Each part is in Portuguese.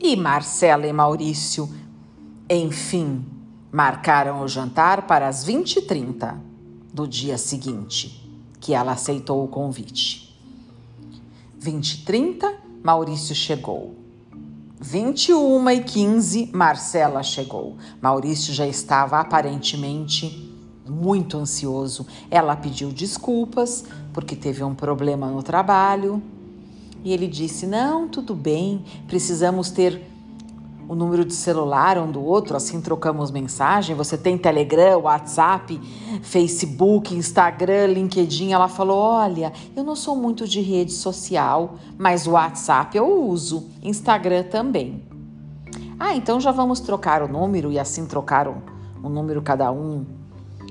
E Marcela e Maurício, enfim, marcaram o jantar para as 20h30 do dia seguinte, que ela aceitou o convite. 20h30, Maurício chegou. 21 e 15, Marcela chegou. Maurício já estava aparentemente muito ansioso. Ela pediu desculpas porque teve um problema no trabalho. E ele disse: Não, tudo bem, precisamos ter o número de celular um do outro, assim trocamos mensagem. Você tem Telegram, WhatsApp, Facebook, Instagram, LinkedIn. Ela falou: Olha, eu não sou muito de rede social, mas WhatsApp eu uso, Instagram também. Ah, então já vamos trocar o número e assim trocaram o número cada um.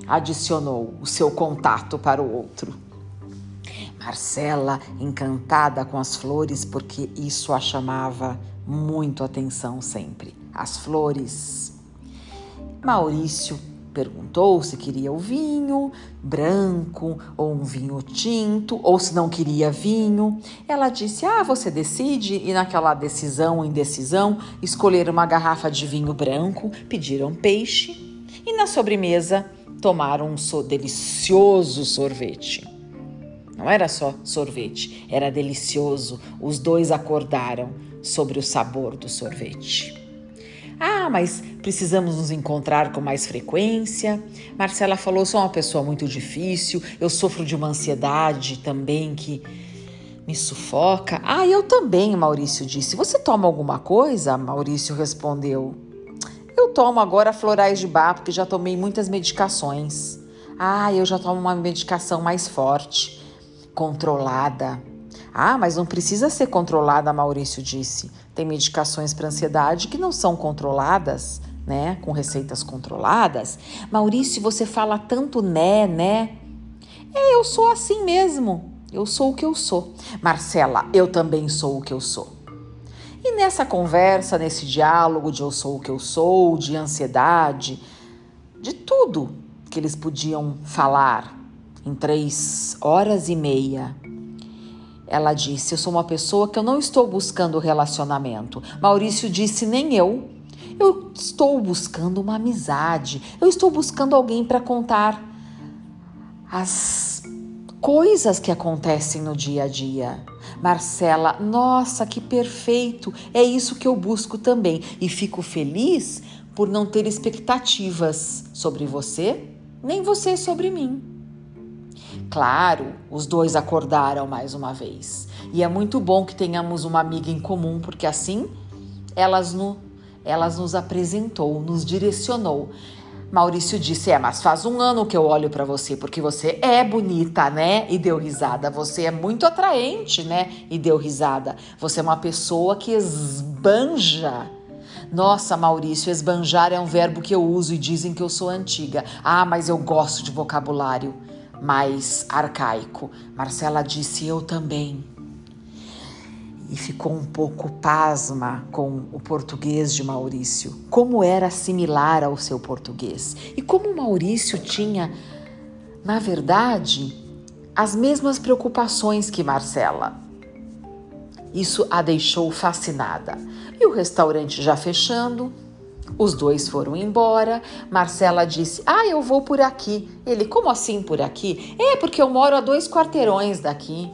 Adicionou o seu contato para o outro. Marcela, encantada com as flores, porque isso a chamava muito atenção sempre. As flores. Maurício perguntou se queria o vinho branco ou um vinho tinto, ou se não queria vinho. Ela disse: Ah, você decide. E naquela decisão, indecisão, escolheram uma garrafa de vinho branco, pediram peixe e na sobremesa tomaram um so delicioso sorvete. Não era só sorvete, era delicioso. Os dois acordaram sobre o sabor do sorvete. Ah, mas precisamos nos encontrar com mais frequência. Marcela falou: sou uma pessoa muito difícil, eu sofro de uma ansiedade também que me sufoca. Ah, eu também, Maurício disse. Você toma alguma coisa? Maurício respondeu: Eu tomo agora florais de bar, porque já tomei muitas medicações. Ah, eu já tomo uma medicação mais forte, controlada. Ah, mas não precisa ser controlada, Maurício disse. Tem medicações para ansiedade que não são controladas, né? Com receitas controladas. Maurício, você fala tanto né, né? É, eu sou assim mesmo. Eu sou o que eu sou. Marcela, eu também sou o que eu sou. E nessa conversa, nesse diálogo de eu sou o que eu sou, de ansiedade, de tudo que eles podiam falar em três horas e meia, ela disse: Eu sou uma pessoa que eu não estou buscando relacionamento. Maurício disse: Nem eu. Eu estou buscando uma amizade. Eu estou buscando alguém para contar as coisas que acontecem no dia a dia. Marcela, nossa, que perfeito! É isso que eu busco também. E fico feliz por não ter expectativas sobre você, nem você sobre mim. Claro, os dois acordaram mais uma vez. E é muito bom que tenhamos uma amiga em comum, porque assim elas, no, elas nos apresentou, nos direcionou. Maurício disse: É, mas faz um ano que eu olho para você, porque você é bonita, né? E deu risada. Você é muito atraente, né? E deu risada. Você é uma pessoa que esbanja. Nossa, Maurício, esbanjar é um verbo que eu uso e dizem que eu sou antiga. Ah, mas eu gosto de vocabulário mais arcaico. Marcela disse: Eu também. E ficou um pouco pasma com o português de Maurício, como era similar ao seu português. E como Maurício tinha, na verdade, as mesmas preocupações que Marcela. Isso a deixou fascinada. E o restaurante já fechando, os dois foram embora. Marcela disse: Ah, eu vou por aqui. Ele: Como assim por aqui? É, porque eu moro a dois quarteirões daqui.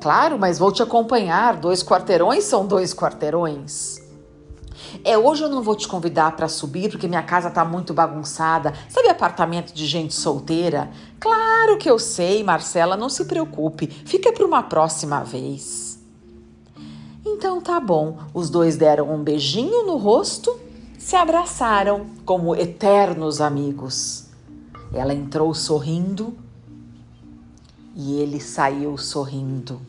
Claro, mas vou te acompanhar. Dois quarteirões são dois quarteirões. É, hoje eu não vou te convidar para subir porque minha casa tá muito bagunçada. Sabe apartamento de gente solteira? Claro que eu sei, Marcela, não se preocupe. Fica para uma próxima vez. Então tá bom. Os dois deram um beijinho no rosto se abraçaram como eternos amigos. Ela entrou sorrindo e ele saiu sorrindo.